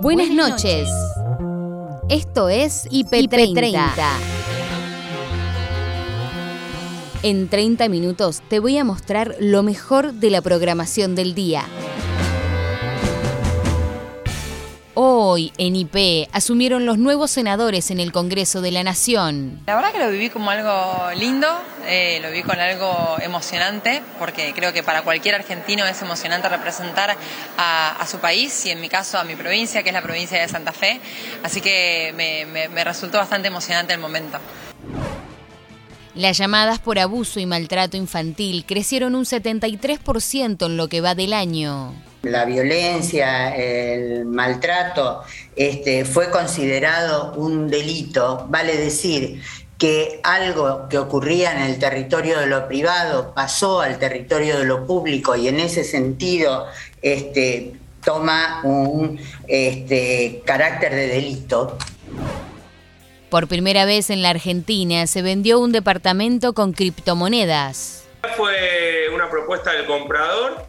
Buenas noches. Esto es IP30. En 30 minutos te voy a mostrar lo mejor de la programación del día. Hoy en IP asumieron los nuevos senadores en el Congreso de la Nación. La verdad que lo viví como algo lindo, eh, lo viví con algo emocionante, porque creo que para cualquier argentino es emocionante representar a, su país y en mi caso a mi provincia, que es la provincia de Santa Fe. Así que me resultó bastante emocionante el momento. Las llamadas por abuso y maltrato infantil crecieron un 73% en lo que va del año la violencia, el maltrato, este, fue considerado un delito, vale decir que algo que ocurría en el territorio de lo privado pasó al territorio de lo público y en ese sentido este, toma un este, carácter de delito. Por primera vez en la Argentina se vendió un departamento con criptomonedas. Fue una propuesta del comprador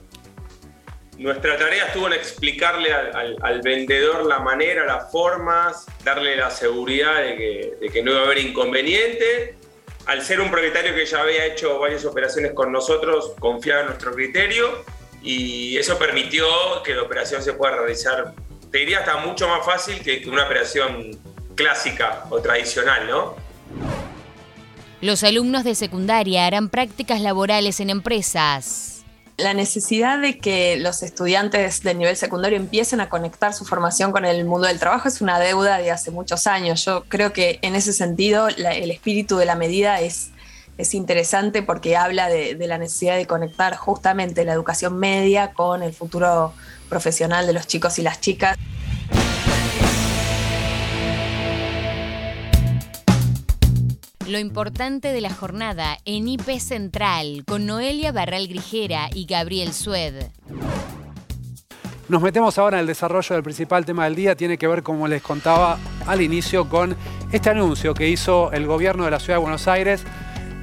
nuestra tarea estuvo en explicarle al, vendedor la manera, las formas, darle la seguridad de que, no iba a haber inconveniente. Al ser un propietario que ya había hecho varias operaciones con nosotros, confiaba en nuestro criterio y eso permitió que la operación se pueda realizar, te diría hasta mucho más fácil que, una operación clásica o tradicional, ¿no? Los alumnos de secundaria harán prácticas laborales en empresas la necesidad de que los estudiantes del nivel secundario empiecen a conectar su formación con el mundo del trabajo es una deuda de hace muchos años. Yo creo que en ese sentido el espíritu de la medida es, es interesante porque habla de, la necesidad de conectar justamente la educación media con el futuro profesional de los chicos y las chicas. Lo importante de la jornada en IP Central con Noelia Barral Grijera y Gabriel Sued. Nos metemos ahora en el desarrollo del principal tema del día. Tiene que ver, como les contaba al inicio, con este anuncio que hizo el gobierno de la Ciudad de Buenos Aires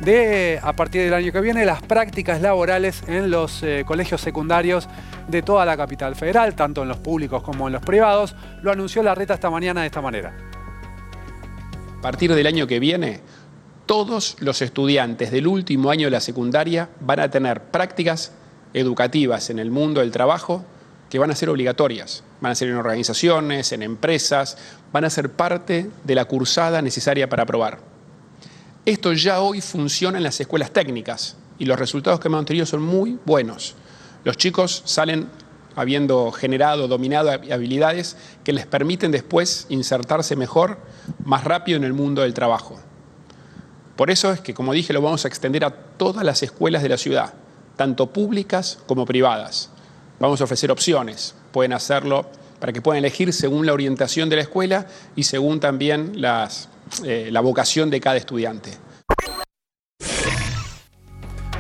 de, a partir del año que viene, las prácticas laborales en los eh, colegios secundarios de toda la capital federal, tanto en los públicos como en los privados. Lo anunció la reta esta mañana de esta manera. A partir del año que viene, todos los estudiantes del último año de la secundaria van a tener prácticas educativas en el mundo del trabajo que van a ser obligatorias. Van a ser en organizaciones, en empresas, van a ser parte de la cursada necesaria para aprobar. Esto ya hoy funciona en las escuelas técnicas y los resultados que hemos tenido son muy buenos. Los chicos salen habiendo generado, dominado habilidades que les permiten después insertarse mejor, más rápido en el mundo del trabajo. Por eso es que, como dije, lo vamos a extender a todas las escuelas de la ciudad, tanto públicas como privadas. Vamos a ofrecer opciones. Pueden hacerlo para que puedan elegir según la orientación de la escuela y según también eh, la vocación de cada estudiante.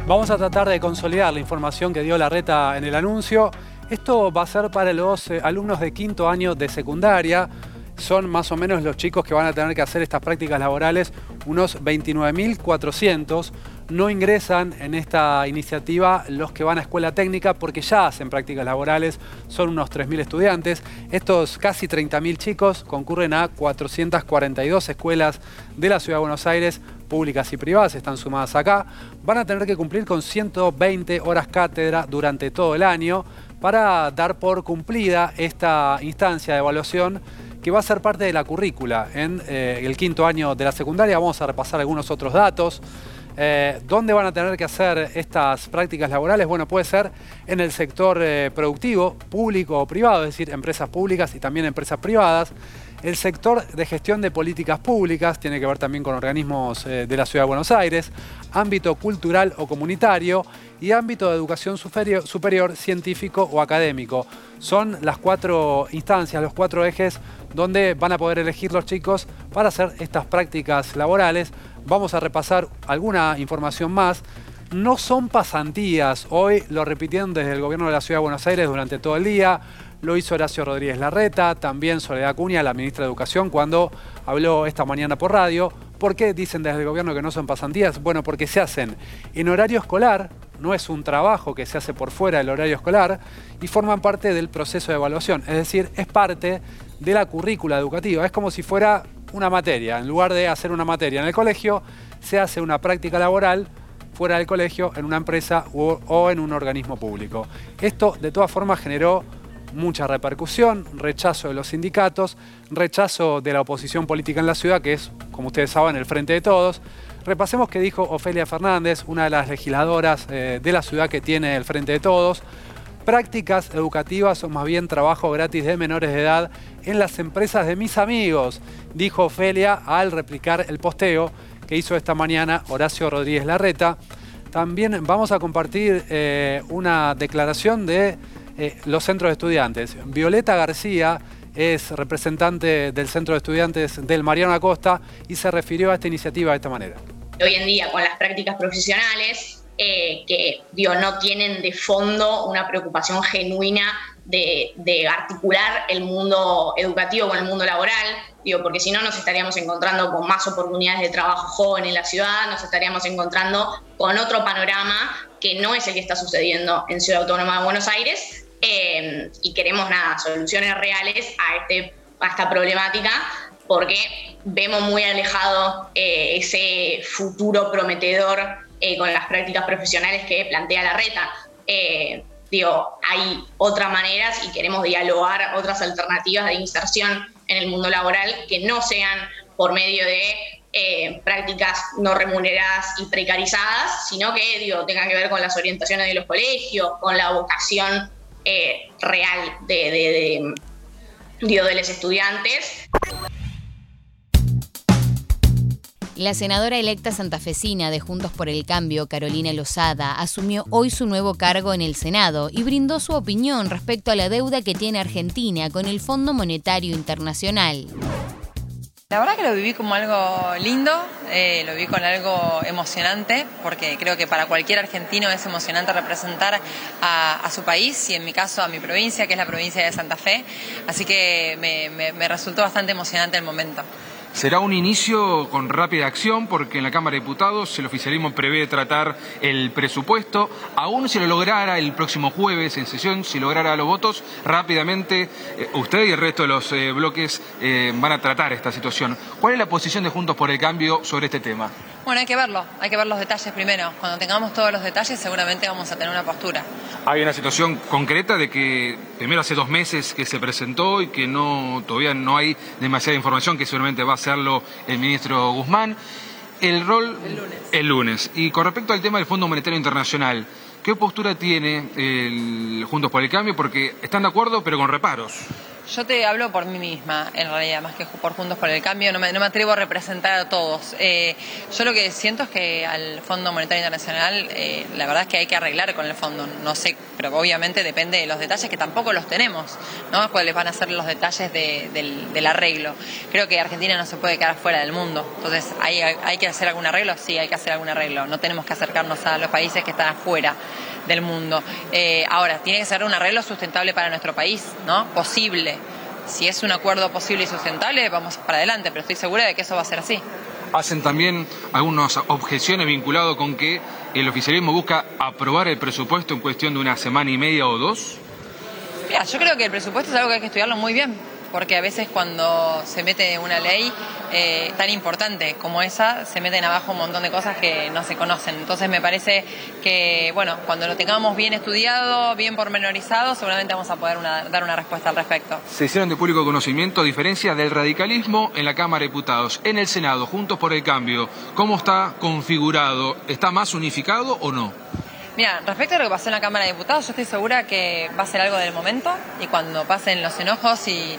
Vamos a tratar de consolidar la información que dio la reta en el anuncio. Esto va a ser para los eh, alumnos de quinto año de secundaria son más o menos los chicos que van a tener que hacer estas prácticas laborales, unos 29.400. No ingresan en esta iniciativa los que van a escuela técnica porque ya hacen prácticas laborales, son unos 3.000 estudiantes. Estos casi 30.000 chicos concurren a 442 escuelas de la Ciudad de Buenos Aires, públicas y privadas, están sumadas acá. Van a tener que cumplir con 120 horas cátedra durante todo el año para dar por cumplida esta instancia de evaluación que va a ser parte de la currícula en eh, el quinto año de la secundaria. Vamos a repasar algunos otros datos. Eh, ¿Dónde van a tener que hacer estas prácticas laborales? Bueno, puede ser en el sector eh, productivo, público o privado, es decir, empresas públicas y también empresas privadas. El sector de gestión de políticas públicas tiene que ver también con organismos de la Ciudad de Buenos Aires, ámbito cultural o comunitario y ámbito de educación superior, superior científico o académico. Son las cuatro instancias, los cuatro ejes donde van a poder elegir los chicos para hacer estas prácticas laborales. Vamos a repasar alguna información más. No son pasantías, hoy lo repitieron desde el gobierno de la Ciudad de Buenos Aires durante todo el día, lo hizo Horacio Rodríguez Larreta, también Soledad Cuña, la ministra de Educación, cuando habló esta mañana por radio. ¿Por qué dicen desde el gobierno que no son pasantías? Bueno, porque se hacen en horario escolar, no es un trabajo que se hace por fuera del horario escolar y forman parte del proceso de evaluación, es decir, es parte de la currícula educativa, es como si fuera una materia, en lugar de hacer una materia en el colegio, se hace una práctica laboral fuera del colegio, en una empresa o, en un organismo público. Esto de todas formas generó mucha repercusión, rechazo de los sindicatos, rechazo de la oposición política en la ciudad, que es, como ustedes saben, el frente de todos. Repasemos qué dijo Ofelia Fernández, una de las legisladoras eh, de la ciudad que tiene el frente de todos. Prácticas educativas o más bien trabajo gratis de menores de edad en las empresas de mis amigos, dijo Ofelia al replicar el posteo que hizo esta mañana Horacio Rodríguez Larreta. También vamos a compartir eh, una declaración de eh, los centros de estudiantes. Violeta García es representante del Centro de Estudiantes del Mariano Acosta y se refirió a esta iniciativa de esta manera. Hoy en día, con las prácticas profesionales, eh, que no tienen de fondo una preocupación genuina de, articular el mundo educativo con el mundo laboral, digo, porque si no nos estaríamos encontrando con más oportunidades de trabajo joven en la ciudad, nos estaríamos encontrando con otro panorama que no es el que está sucediendo en Ciudad Autónoma de Buenos Aires, eh, y queremos nada, soluciones reales a, este, a esta problemática, porque vemos muy alejado eh, ese futuro prometedor eh, con las prácticas profesionales que plantea la reta. Digo, hay otras maneras y queremos dialogar otras alternativas de inserción en el mundo laboral que no sean por medio de prácticas no remuneradas y precarizadas, sino que digo, tengan que ver con las orientaciones de los colegios, con la vocación eh, real de, de, de, de los estudiantes. La senadora electa santafesina de Juntos por el Cambio, Carolina Lozada, asumió hoy su nuevo cargo en el Senado y brindó su opinión respecto a la deuda que tiene Argentina con el Fondo Monetario Internacional. La verdad que lo viví como algo lindo, eh, lo viví con algo emocionante, porque creo que para cualquier argentino es emocionante representar a, su país y en mi caso a mi provincia, que es la provincia de Santa Fe. Así que me resultó bastante emocionante el momento. Será un inicio con rápida acción porque en la Cámara de Diputados el oficialismo prevé tratar el presupuesto. Aún si lo lograra el próximo jueves en sesión, si lograra los votos, rápidamente eh, usted y el resto de los eh, bloques eh, van a tratar esta situación. ¿Cuál es la posición de Juntos por el Cambio sobre este tema? Bueno, hay que verlo, hay que ver los detalles primero. Cuando tengamos todos los detalles seguramente vamos a tener una postura. Hay una situación concreta de que primero hace dos meses que se presentó y que no todavía no hay demasiada información, que seguramente va a hacerlo el ministro Guzmán. El rol el lunes. El lunes. Y con respecto al tema del Fondo Monetario Internacional, ¿qué postura tiene el Juntos por el Cambio? Porque están de acuerdo, pero con reparos. Yo te hablo por mí misma, en realidad, más que por Juntos por el Cambio. No me, atrevo a representar a todos. Eh, yo lo que siento es que al Fondo Monetario Internacional, eh, la verdad es que hay que arreglar con el fondo. No sé, pero obviamente depende de los detalles, que tampoco los tenemos, ¿no? Cuáles van a ser los detalles del, arreglo. Creo que Argentina no se puede quedar fuera del mundo. Entonces, ¿hay, ¿hay que hacer algún arreglo? Sí, hay que hacer algún arreglo. No tenemos que acercarnos a los países que están afuera del mundo. Eh, ahora, tiene que ser un arreglo sustentable para nuestro país, ¿no? Posible. Si es un acuerdo posible y sustentable, vamos para adelante, pero estoy segura de que eso va a ser así. Hacen también algunas objeciones vinculadas con que el oficialismo busca aprobar el presupuesto en cuestión de una semana y media o dos. Mira, yo creo que el presupuesto es algo que hay que estudiarlo muy bien porque a veces cuando se mete una ley eh, tan importante como esa, se meten abajo un montón de cosas que no se conocen. Entonces me parece que, bueno, cuando lo tengamos bien estudiado, bien pormenorizado, seguramente vamos a poder dar una respuesta al respecto. Se hicieron de público conocimiento diferencias del radicalismo en la Cámara de Diputados. En el Senado, Juntos por el Cambio, ¿cómo está configurado? ¿Está más unificado o no? Mira, respecto a lo que pasó en la Cámara de Diputados, yo estoy segura que va a ser algo del momento y cuando pasen los enojos y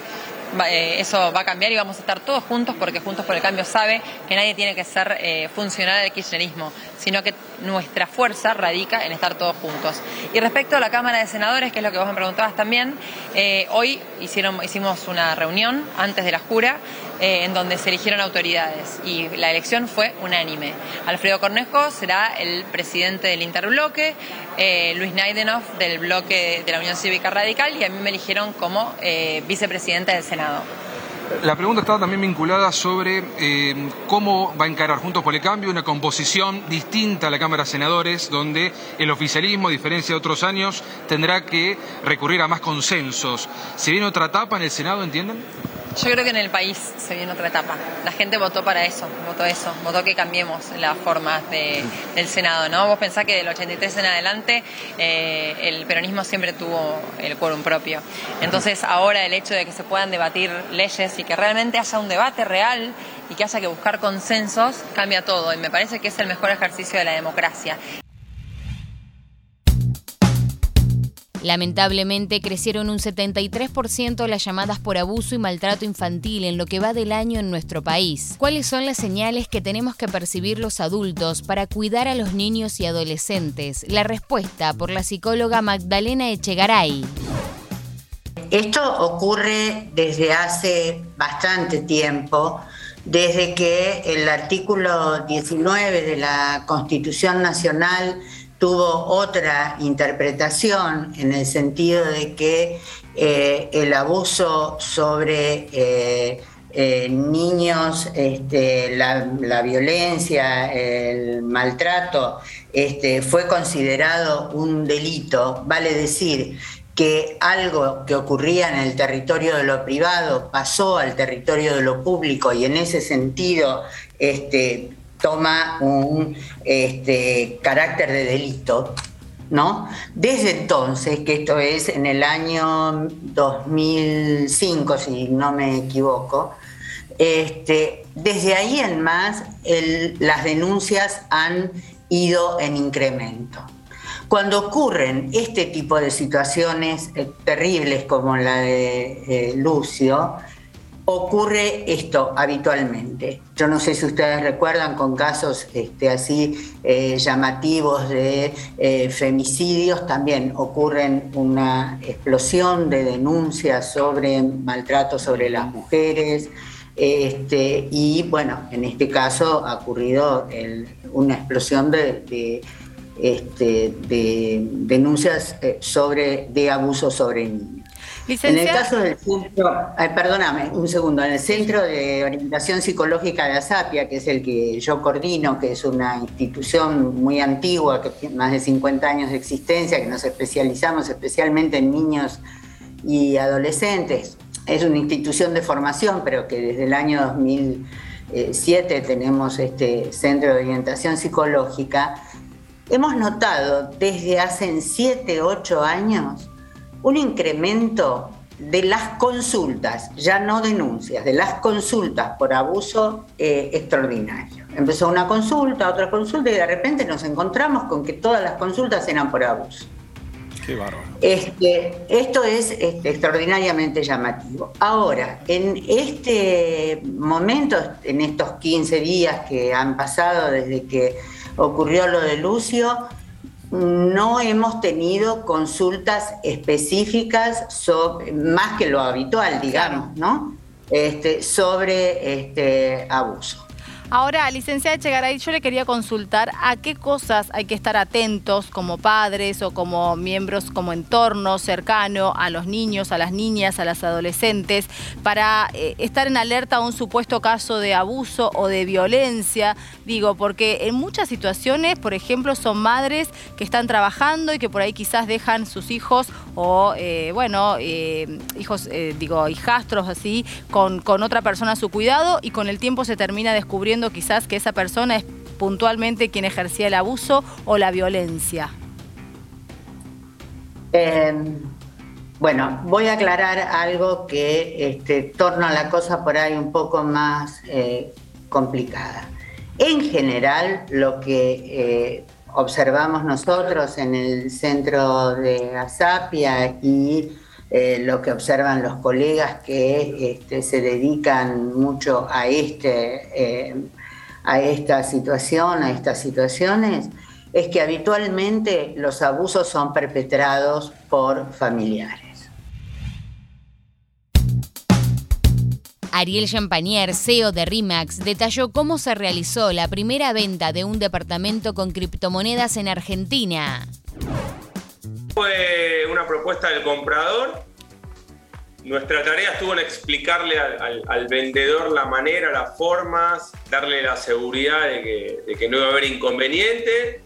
eh, eso va a cambiar y vamos a estar todos juntos porque Juntos por el Cambio sabe que nadie tiene que ser eh, funcional del kirchnerismo, sino que nuestra fuerza radica en estar todos juntos. Y respecto a la Cámara de Senadores, que es lo que vos me preguntabas también, eh, hoy hicieron, hicimos una reunión antes de la jura eh, en donde se eligieron autoridades y la elección fue unánime. Alfredo Cornejo será el presidente del interbloque, eh, Luis Naidenov del bloque de la Unión Cívica Radical y a mí me eligieron como vicepresidente del Senado. La pregunta estaba también vinculada sobre eh, cómo va a encarar Juntos por el Cambio una composición distinta a la Cámara de Senadores, donde el oficialismo, a diferencia de otros años, tendrá que recurrir a más consensos. ¿Se viene otra etapa en el Senado, entienden? Yo creo que en el país se viene otra etapa. La gente votó para eso, votó eso, votó que cambiemos las formas del Senado, ¿no? Vos pensás que del 83 en adelante eh, el peronismo siempre tuvo el quórum propio. Entonces ahora el hecho de que se puedan debatir leyes y que realmente haya un debate real y que haya que buscar consensos cambia todo y me parece que es el mejor ejercicio de la democracia. Lamentablemente crecieron un 73% las llamadas por abuso y maltrato infantil en lo que va del año en nuestro país. ¿Cuáles son las señales que tenemos que percibir los adultos para cuidar a los niños y adolescentes? La respuesta por la psicóloga Magdalena Echegaray. Esto ocurre desde hace bastante tiempo, desde que el artículo 19 de la Constitución Nacional tuvo otra interpretación en el sentido de que eh, el abuso sobre eh, eh, niños, este, la, violencia, el maltrato, este, fue considerado un delito, vale decir que algo que ocurría en el territorio de lo privado pasó al territorio de lo público y en ese sentido este, toma un este, carácter de delito, ¿no? Desde entonces, que esto es en el año 2005, si no me equivoco, este, desde ahí en más las denuncias han ido en incremento. Cuando ocurren este tipo de situaciones eh, terribles como la de eh, Lucio, ocurre esto habitualmente. Yo no sé si ustedes recuerdan con casos este, así eh, llamativos de eh, femicidios, también ocurren una explosión de denuncias sobre maltrato sobre las mujeres. Este, y bueno, en este caso ha ocurrido una explosión de, este, denuncias eh, sobre, de abuso sobre niños. En el caso del centro, perdóname, un segundo, en el Centro de Orientación Psicológica de Asapia, que es el que yo coordino, que es una institución muy antigua, que tiene más de 50 años de existencia, que nos especializamos especialmente en niños y adolescentes. Es una institución de formación, pero que desde el año 2007 tenemos este Centro de Orientación Psicológica. Hemos notado desde hace 7, 8 años un incremento de las consultas, ya no denuncias, de las consultas por abuso eh, extraordinario. Empezó una consulta, otra consulta y de repente nos encontramos con que todas las consultas eran por abuso. Qué bárbaro. Este, esto es este, extraordinariamente llamativo. Ahora, en este momento, en estos 15 días que han pasado desde que ocurrió lo de Lucio, no hemos tenido consultas específicas más que lo habitual, digamos, ¿no? Este, sobre este abuso. Ahora, licenciada Echegaray, yo le quería consultar a qué cosas hay que estar atentos como padres o como miembros como entorno cercano a los niños, a las niñas, a las adolescentes, para eh, estar en alerta a un supuesto caso de abuso o de violencia. Digo, porque en muchas situaciones, por ejemplo, son madres que están trabajando y que por ahí quizás dejan sus hijos o, eh, bueno, eh, hijos, digo, hijastros así, con, con otra persona a su cuidado y con el tiempo se termina descubriendo quizás que esa persona es puntualmente quien ejercía el abuso o la violencia? Em, bueno, voy a aclarar algo que este, torna la cosa por ahí un poco más eh, complicada. En general, lo que eh, observamos nosotros en el centro de Asapia y eh, lo que observan los colegas que este, se dedican mucho a, este, eh, a esta situación, a estas situaciones, es que habitualmente los abusos son perpetrados por familiares. Ariel Champagnier, CEO de RIMAX, detalló cómo se realizó la primera venta de un departamento con criptomonedas en Argentina fue una propuesta del comprador. nuestra tarea estuvo en explicarle al, vendedor la manera, las formas, darle la seguridad de que, de que no iba a haber inconveniente.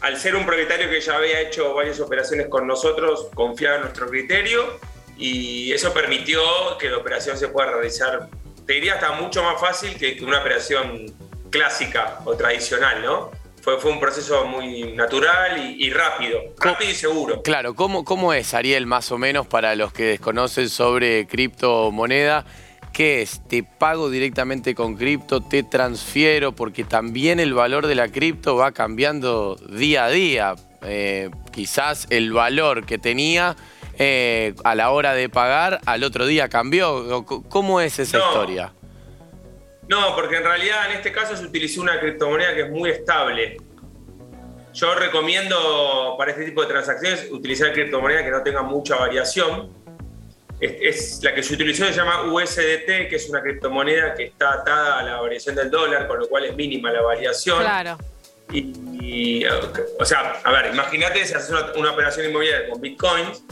Al ser un propietario que ya había hecho varias operaciones con nosotros, confiaba en nuestro criterio y eso permitió que la operación se pueda realizar, te diría, hasta mucho más fácil que una operación clásica o tradicional, ¿no? Fue, fue un proceso muy natural y, rápido, rápido y seguro. Claro, ¿cómo, ¿cómo es, Ariel, más o menos, para los que desconocen sobre criptomoneda? ¿Qué es? ¿Te pago directamente con cripto? ¿Te transfiero? Porque también el valor de la cripto va cambiando día a día. Eh, quizás el valor que tenía eh, a la hora de pagar al otro día cambió. ¿Cómo es esa historia? No, porque en realidad en este caso se utilizó una criptomoneda que es muy estable. Yo recomiendo para este tipo de transacciones utilizar criptomonedas que no tengan mucha variación. Es, la que se utilizó se llama USDT, que es una criptomoneda que está atada a la variación del dólar, con lo cual es mínima la variación. Claro. Y, o sea, a ver, imagínate si haces una, una operación inmobiliaria con bitcoins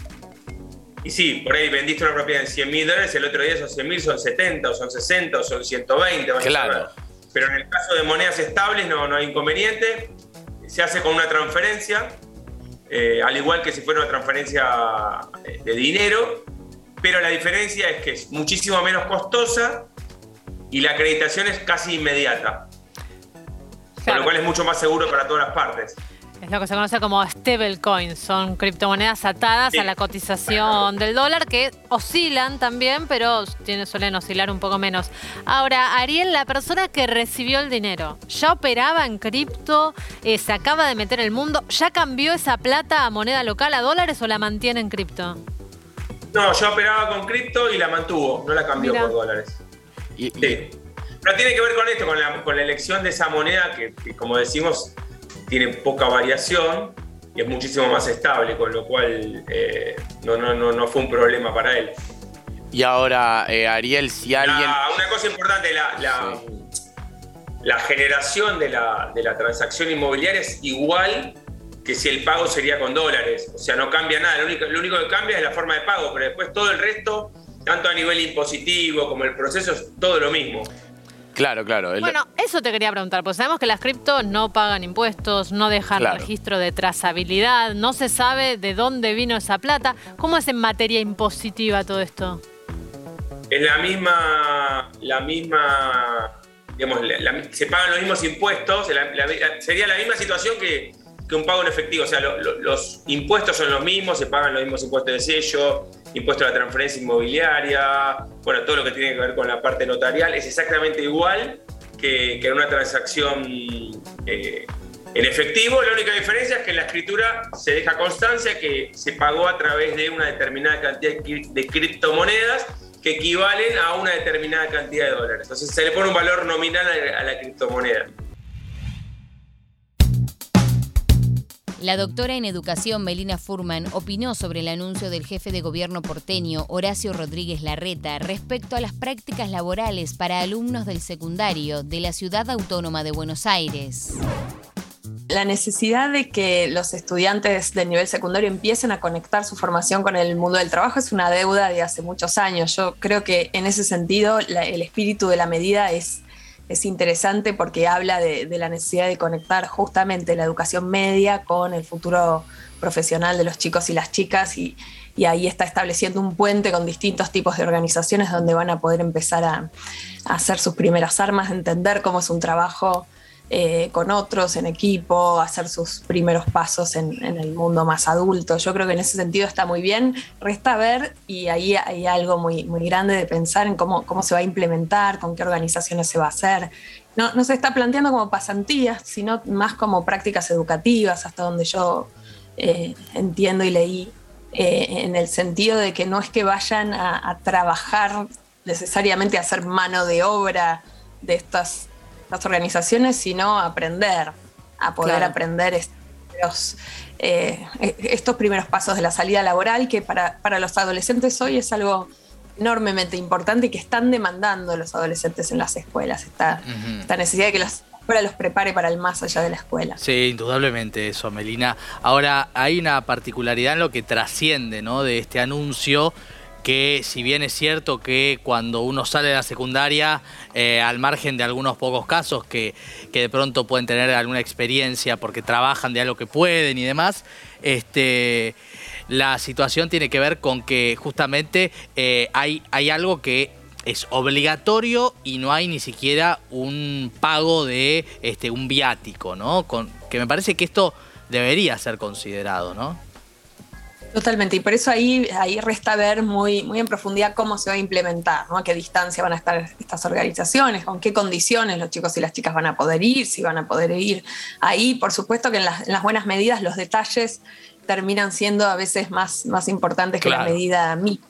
y sí, por ahí vendiste una propiedad en 100 mil dólares, el otro día esos 100 mil son 70, o son 60, o son 120. Claro. Pero en el caso de monedas estables no, no hay inconveniente. Se hace con una transferencia, eh, al igual que si fuera una transferencia de dinero, pero la diferencia es que es muchísimo menos costosa y la acreditación es casi inmediata. Con lo cual es mucho más seguro para todas las partes. Es lo que se conoce como stablecoins, son criptomonedas atadas a la cotización del dólar que oscilan también, pero suelen oscilar un poco menos. Ahora, Ariel, la persona que recibió el dinero, ¿ya operaba en cripto? Eh, ¿Se acaba de meter en el mundo? ¿Ya cambió esa plata a moneda local, a dólares o la mantiene en cripto? No, yo operaba con cripto y la mantuvo, no la cambió por dólares. sí. Pero tiene que ver con esto, con la, elección de esa moneda que como decimos, tiene poca variación y es muchísimo más estable, con lo cual eh, no, no, no, no, fue un problema para él. Y ahora, eh, Ariel, si alguien... una cosa importante, la, la, generación de la, de la transacción inmobiliaria es igual que si el pago sería con dólares. O sea, no cambia nada. Lo único, lo único que cambia es la forma de pago, pero después todo el resto, tanto a nivel impositivo como el proceso, es todo lo mismo. Claro, claro. Bueno, eso te quería preguntar, porque sabemos que las criptos no pagan impuestos, no dejan registro de trazabilidad, no se sabe de dónde vino esa plata. ¿Cómo es en materia impositiva todo esto? Es la misma, la misma, digamos, se pagan los mismos impuestos, sería la misma situación que, un pago en efectivo, o sea, los impuestos son los mismos, se pagan los mismos impuestos de sello, impuesto a la transferencia inmobiliaria, bueno, todo lo que tiene que ver con la parte notarial, es exactamente igual que, en una transacción eh, en efectivo. La única diferencia es que en la escritura se deja constancia que se pagó a través de una determinada cantidad de criptomonedas que equivalen a una determinada cantidad de dólares. Entonces se le pone un valor nominal a la criptomoneda. La doctora en educación Melina Furman opinó sobre el anuncio del jefe de gobierno porteño Horacio Rodríguez Larreta respecto a las prácticas laborales para alumnos del secundario de la ciudad autónoma de Buenos Aires. La necesidad de que los estudiantes del nivel secundario empiecen a conectar su formación con el mundo del trabajo es una deuda de hace muchos años. Yo creo que en ese sentido el espíritu de la medida es es interesante porque habla de, la necesidad de conectar justamente la educación media con el futuro profesional de los chicos y las chicas y, ahí está estableciendo un puente con distintos tipos de organizaciones donde van a poder empezar a, a hacer sus primeras armas, entender cómo es un trabajo eh, con otros en equipo, hacer sus primeros pasos en, el mundo más adulto. Yo creo que en ese sentido está muy bien. Resta ver y ahí hay algo muy, muy grande de pensar en cómo, cómo se va a implementar, con qué organizaciones se va a hacer. No, no se está planteando como pasantías, sino más como prácticas educativas, hasta donde yo eh, entiendo y leí, eh, en el sentido de que no es que vayan a, a trabajar necesariamente a hacer mano de obra de estas las organizaciones, sino aprender, a poder aprender estos, eh, estos primeros pasos de la salida laboral, que para, los adolescentes hoy es algo enormemente importante y que están demandando los adolescentes en las escuelas, esta, esta necesidad de que las escuela los prepare para el más allá de la escuela. Sí, indudablemente eso, Melina. Ahora, hay una particularidad en lo que trasciende ¿no? de este anuncio que si bien es cierto que cuando uno sale de la secundaria, eh, al margen de algunos pocos casos que, que, de pronto pueden tener alguna experiencia porque trabajan de algo que pueden y demás, este, la situación tiene que ver con que justamente eh, hay, hay algo que es obligatorio y no hay ni siquiera un pago de este, un viático, ¿no? Con, que me parece que esto debería ser considerado, ¿no? Totalmente, y por eso ahí, ahí resta ver muy, muy en profundidad cómo se va a implementar, ¿no? a qué distancia van a estar estas organizaciones, con qué condiciones los chicos y las chicas van a poder ir, si van a poder ir. Ahí, por supuesto que en las, en las buenas medidas los detalles terminan siendo a veces más, más importantes que la medida mínima.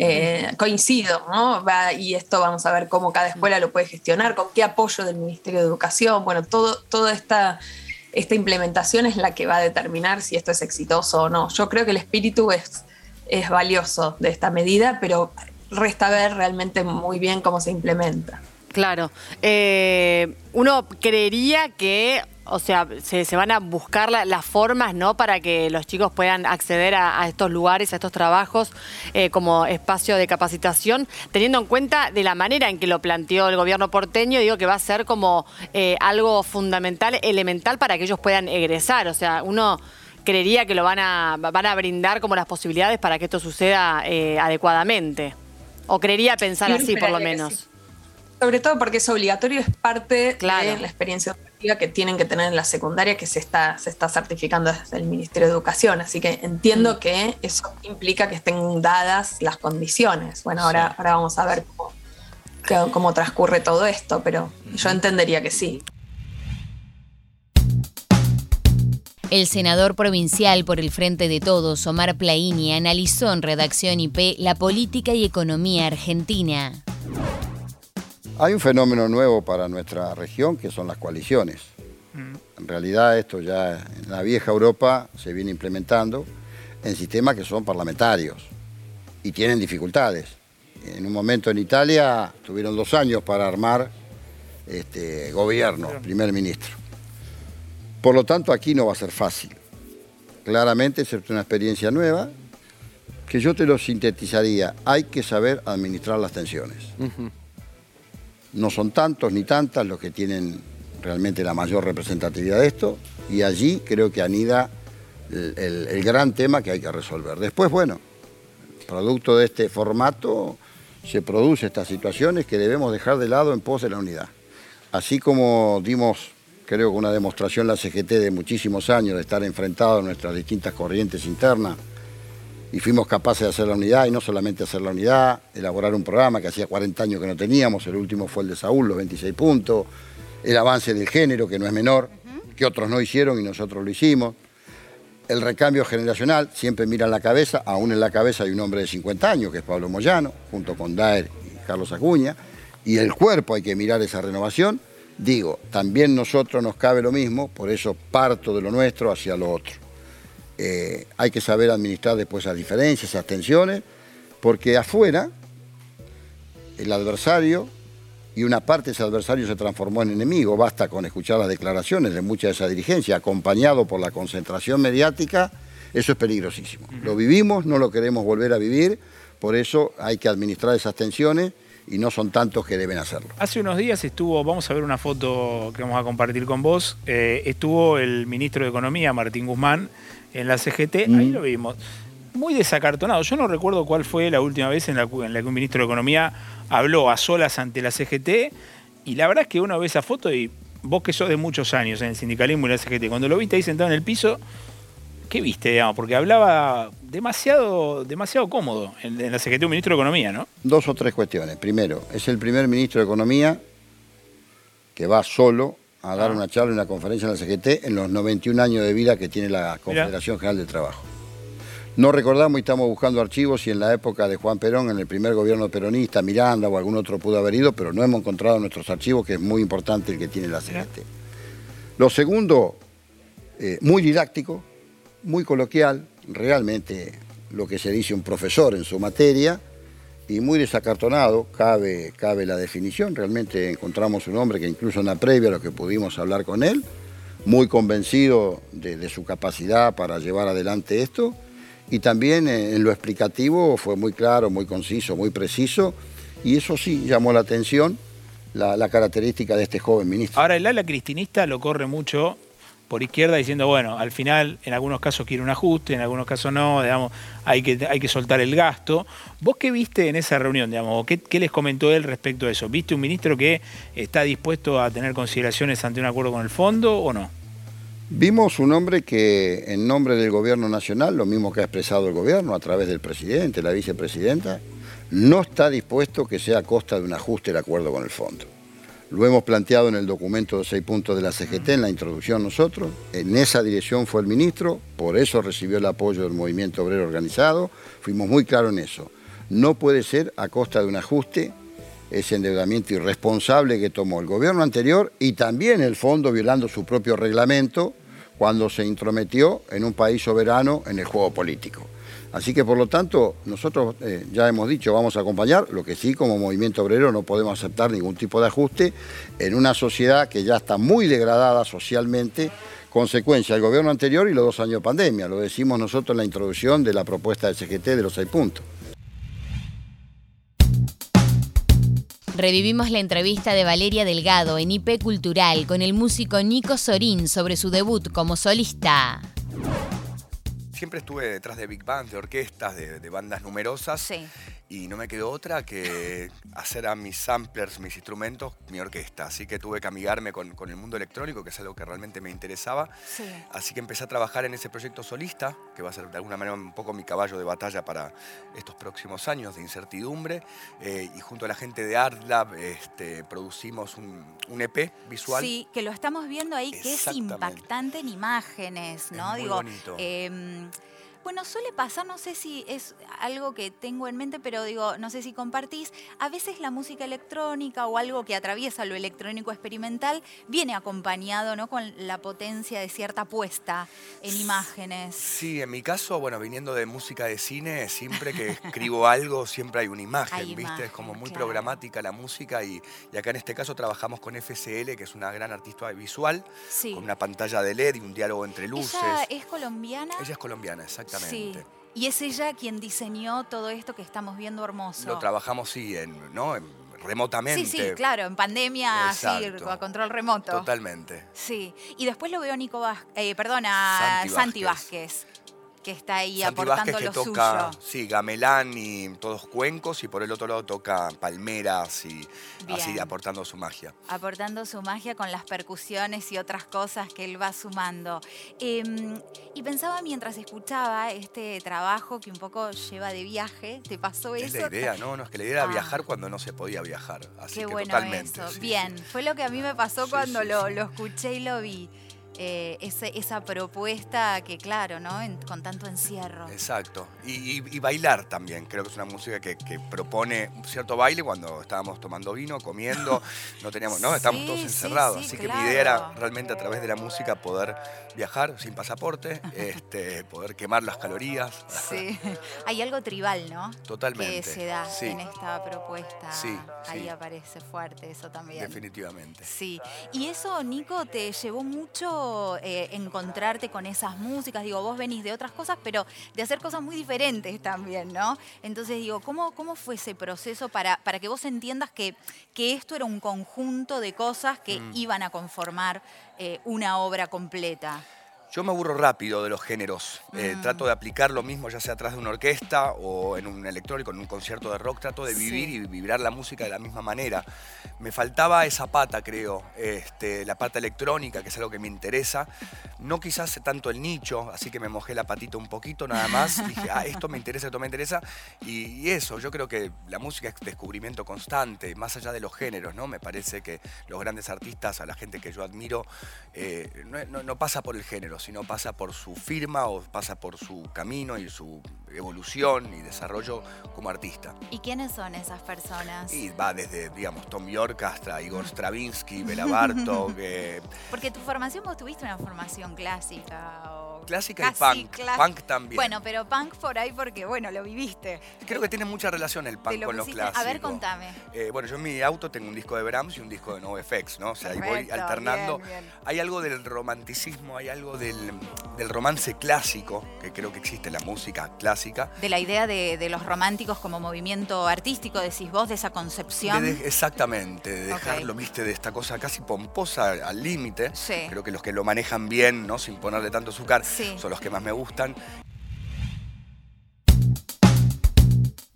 Eh, coincido, ¿no? y esto vamos a ver cómo cada escuela lo puede gestionar, con qué apoyo del Ministerio de Educación, bueno, todo, toda esta, esta implementación es la que va a determinar si esto es exitoso o no. Yo creo que el espíritu es, es valioso de esta medida, pero resta ver realmente muy bien cómo se implementa. Claro. Eh, uno creería que o sea, se, van a buscar las formas, ¿no? Para que los chicos puedan acceder a, estos lugares, a estos trabajos eh, como espacio de capacitación, teniendo en cuenta de la manera en que lo planteó el gobierno porteño, digo que va a ser como eh, algo fundamental, elemental para que ellos puedan egresar. O sea, uno creería que lo van a, van a brindar como las posibilidades para que esto suceda eh, adecuadamente. O creería pensar así, por lo menos. Sobre todo porque es obligatorio, es parte de la experiencia que tienen que tener en la secundaria que se está, se está certificando desde el Ministerio de Educación. Así que entiendo mm. que eso implica que estén dadas las condiciones. Bueno, ahora, ahora vamos a ver cómo, cómo transcurre todo esto, pero yo entendería que sí. El senador provincial por el Frente de Todos, Omar Plaini, analizó en Redacción IP la política y economía argentina. Hay un fenómeno nuevo para nuestra región que son las coaliciones. Mm. En realidad esto ya en la vieja Europa se viene implementando en sistemas que son parlamentarios y tienen dificultades. En un momento en Italia tuvieron dos años para armar este, gobierno, primer ministro. Por lo tanto aquí no va a ser fácil. Claramente es una experiencia nueva que yo te lo sintetizaría. Hay que saber administrar las tensiones. No son tantos ni tantas los que tienen realmente la mayor representatividad de esto y allí creo que anida el, gran tema que hay que resolver. Después, bueno, producto de este formato se producen estas situaciones que debemos dejar de lado en pos de la unidad. Así como dimos, creo que una demostración la CGT de muchísimos años de estar enfrentados a nuestras distintas corrientes internas, y fuimos capaces de hacer la unidad y no solamente hacer la unidad, elaborar un programa que hacía 40 años que no teníamos, el último fue el de Saúl, los 26 puntos, el avance del género, que no es menor, que otros no hicieron y nosotros lo hicimos, el recambio generacional, siempre miran la cabeza, aún en la cabeza hay un hombre de 50 años, que es Pablo Moyano, junto con Daer y Carlos Acuña, y el cuerpo hay que mirar esa renovación, digo, también nosotros nos cabe lo mismo, por eso parto de lo nuestro hacia lo otro. Eh, hay que saber administrar después esas diferencias, esas tensiones, porque afuera el adversario y una parte de ese adversario se transformó en enemigo. Basta con escuchar las declaraciones de mucha de esa dirigencia, acompañado por la concentración mediática, eso es peligrosísimo. Lo vivimos, no lo queremos volver a vivir, por eso hay que administrar esas tensiones y no son tantos que deben hacerlo. Hace unos días estuvo, vamos a ver una foto que vamos a compartir con vos, eh, estuvo el ministro de Economía, Martín Guzmán, en la CGT, ahí mm. lo vimos. Muy desacartonado. Yo no recuerdo cuál fue la última vez en la, en la que un ministro de Economía habló a solas ante la CGT. Y la verdad es que uno ve esa foto y vos que sos de muchos años en el sindicalismo y la CGT, cuando lo viste ahí sentado en el piso, ¿qué viste, digamos? Porque hablaba demasiado, demasiado cómodo en, en la CGT un ministro de Economía, ¿no? Dos o tres cuestiones. Primero, es el primer ministro de Economía que va solo a dar ah. una charla, una conferencia en la CGT en los 91 años de vida que tiene la Confederación General del Trabajo. No recordamos y estamos buscando archivos si en la época de Juan Perón, en el primer gobierno peronista, Miranda o algún otro pudo haber ido, pero no hemos encontrado nuestros archivos, que es muy importante el que tiene la CGT. Lo segundo, eh, muy didáctico, muy coloquial, realmente lo que se dice un profesor en su materia, y muy desacartonado, cabe, cabe la definición, realmente encontramos un hombre que incluso en la previa, lo que pudimos hablar con él, muy convencido de, su capacidad para llevar adelante esto, y también eh, en lo explicativo fue muy claro, muy conciso, muy preciso, y eso sí llamó la atención, la, la característica de este joven ministro. Ahora, el ala cristinista lo corre mucho por izquierda diciendo, bueno, al final en algunos casos quiere un ajuste, en algunos casos no, digamos, hay que, hay que soltar el gasto. ¿Vos qué viste en esa reunión, digamos? ¿Qué, ¿Qué les comentó él respecto a eso? ¿Viste un ministro que está dispuesto a tener consideraciones ante un acuerdo con el fondo o no? Vimos un hombre que en nombre del gobierno nacional, lo mismo que ha expresado el gobierno a través del presidente, la vicepresidenta, no está dispuesto que sea a costa de un ajuste el acuerdo con el fondo. Lo hemos planteado en el documento de seis puntos de la CGT, en la introducción nosotros. En esa dirección fue el ministro, por eso recibió el apoyo del movimiento obrero organizado. Fuimos muy claros en eso. No puede ser a costa de un ajuste ese endeudamiento irresponsable que tomó el gobierno anterior y también el fondo violando su propio reglamento cuando se intrometió en un país soberano en el juego político. Así que por lo tanto, nosotros eh, ya hemos dicho, vamos a acompañar, lo que sí como movimiento obrero no podemos aceptar ningún tipo de ajuste en una sociedad que ya está muy degradada socialmente, consecuencia del gobierno anterior y los dos años de pandemia. Lo decimos nosotros en la introducción de la propuesta del CGT de los seis puntos. Revivimos la entrevista de Valeria Delgado en IP Cultural con el músico Nico Sorín sobre su debut como solista siempre estuve detrás de big bands, de orquestas, de, bandas numerosas. Y no me quedó otra que hacer a mis samplers, mis instrumentos, mi orquesta. Así que tuve que amigarme con, el mundo electrónico, que es algo que realmente me interesaba. Así que empecé a trabajar en ese proyecto solista, que va a ser de alguna manera un poco mi caballo de batalla para estos próximos años de incertidumbre. Eh, y junto a la gente de ArtLab este, producimos un, EP visual. Sí, que lo estamos viendo ahí, que es impactante en imágenes, ¿no? muy Digo, bonito. Um, bueno, suele pasar, no sé si es algo que tengo en mente, pero digo, no sé si compartís, a veces la música electrónica o algo que atraviesa lo electrónico experimental viene acompañado ¿no? con la potencia de cierta puesta en imágenes. Sí, en mi caso, bueno, viniendo de música de cine, siempre que escribo algo, siempre hay una imagen, Hay ¿viste? es como muy claro. programática la música y, y acá en este caso trabajamos con FCL, que es una gran artista visual, Sí. con una pantalla de LED y un diálogo entre luces. Ella es colombiana. Ella es colombiana, exactamente. Sí. Y es ella quien diseñó todo esto que estamos viendo hermoso. Lo trabajamos, sí, en, ¿no? En- remotamente. Sí, sí, claro, en pandemia, así, Exacto. a control remoto. Totalmente. Sí, y después lo veo a Nico Vázquez, eh, perdón, a Santi Santi Vázquez, que está ahí Santi aportando Vázquez que lo toca, suyo. sí, gamelán y todos cuencos y por el otro lado toca palmeras y así Bien. aportando su magia. Aportando su magia con las percusiones y otras cosas que él va sumando. Em, y pensaba mientras escuchaba este trabajo que un poco lleva de viaje, ¿te pasó Es eso? la idea, ¿no? No, es que la idea era Ah. viajar cuando no se podía viajar. Así Qué que bueno totalmente. eso. sí, Bien, fue lo que a mí me pasó cuando sí, lo, sí. lo escuché y lo vi. Eh, ese- esa propuesta que, claro, ¿no? En- con tanto encierro. Exacto. Y, y- y bailar también. Creo que es una música que, que propone un cierto baile cuando estábamos tomando vino, comiendo, no teníamos, ¿no? Estábamos Sí, todos encerrados. sí, Así que mi idea era realmente a través de la música poder viajar sin pasaporte, este, poder quemar las calorías. Sí. Hay algo tribal, ¿no? Totalmente. Que se da en esta propuesta. Sí, Ahí aparece fuerte eso también. Definitivamente. Sí, y eso, Nico, te llevó mucho eh, encontrarte con esas músicas. Digo, vos venís de otras cosas, pero de hacer cosas muy diferentes también, ¿no? Entonces, digo, ¿cómo, cómo fue ese proceso para, para que vos entiendas que, que esto era un conjunto de cosas que Mm. iban a conformar eh, una obra completa? Yo me aburro rápido de los géneros. Eh, Mm. trato de aplicar lo mismo, ya sea atrás de una orquesta o en un electrónico, en un concierto de rock. Trato de vivir Sí. y vibrar la música de la misma manera. Me faltaba esa pata, creo, este, la pata electrónica, que es algo que me interesa. No quizás tanto el nicho, así que me mojé la patita un poquito nada más. Dije, ah, esto me interesa, esto me interesa. Y, y eso, yo creo que la música es descubrimiento constante, más allá de los géneros, ¿no? Me parece que los grandes artistas, a la gente que yo admiro, eh, no, no- no pasa por el género, sino pasa por su firma o pasa por su camino y su evolución y desarrollo como artista. ¿Y quiénes son esas personas? Y va desde, digamos, Tom York hasta Igor Stravinsky, Bela Bartok, eh, Porque tu formación, vos tuviste una formación clásica clásica Casi y punk. clas- Punk también. Bueno, pero punk por ahí porque, bueno, lo viviste. Creo que tiene mucha relación el punk lo con lo clásico. A ver, contame. Eh, bueno, yo en mi auto tengo un disco de Brahms y un disco de NoFX, ¿no? O sea, ahí voy Perfecto, alternando. bien, bien. Hay algo del romanticismo, hay algo del, del romance clásico, que creo que existe en la música clásica. De la idea de, de los románticos como movimiento artístico, decís vos, de esa concepción. De de- exactamente, de dejarlo, viste, de esta cosa casi pomposa al límite. Sí. Creo que los que lo manejan bien, ¿no? Sin ponerle tanto azúcar, Sí. son los que más me gustan.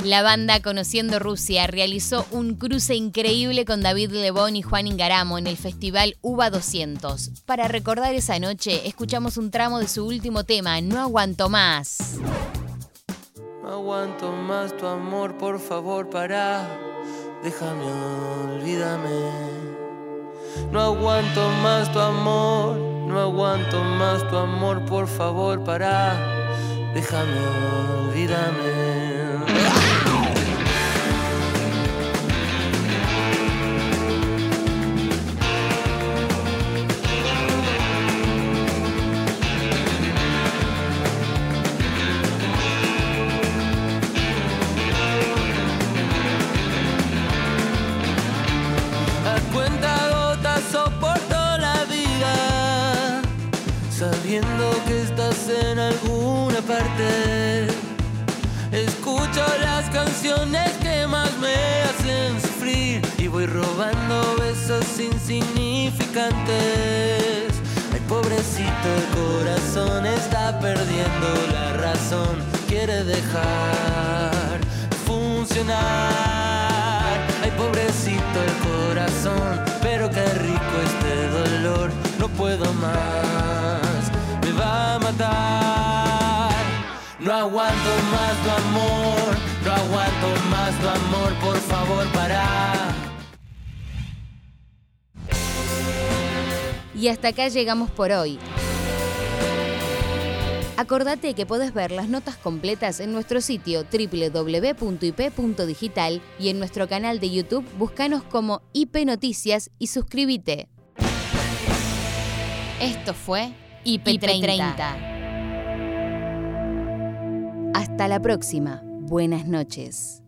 La banda Conociendo Rusia realizó un cruce increíble con David Lebón y Juan Ingaramo en el festival UBA 200. Para recordar esa noche, escuchamos un tramo de su último tema, No Aguanto Más. No aguanto más tu amor, por favor, para. Déjame, olvídame. No aguanto más tu amor, no aguanto más tu amor, por favor, para. Déjame, olvídame. Canciones que más me hacen sufrir y voy robando besos insignificantes. Ay, pobrecito, el corazón está perdiendo la razón, quiere dejar de funcionar. Ay, pobrecito el corazón, pero qué rico este dolor, no puedo más, me va a matar. No aguanto más tu amor, no aguanto más tu amor, por favor, para. Y hasta acá llegamos por hoy. Acordate que podés ver las notas completas en nuestro sitio www.ip.digital y en nuestro canal de YouTube buscanos como IP Noticias y suscríbete. Esto fue IP30. Hasta la próxima. Buenas noches.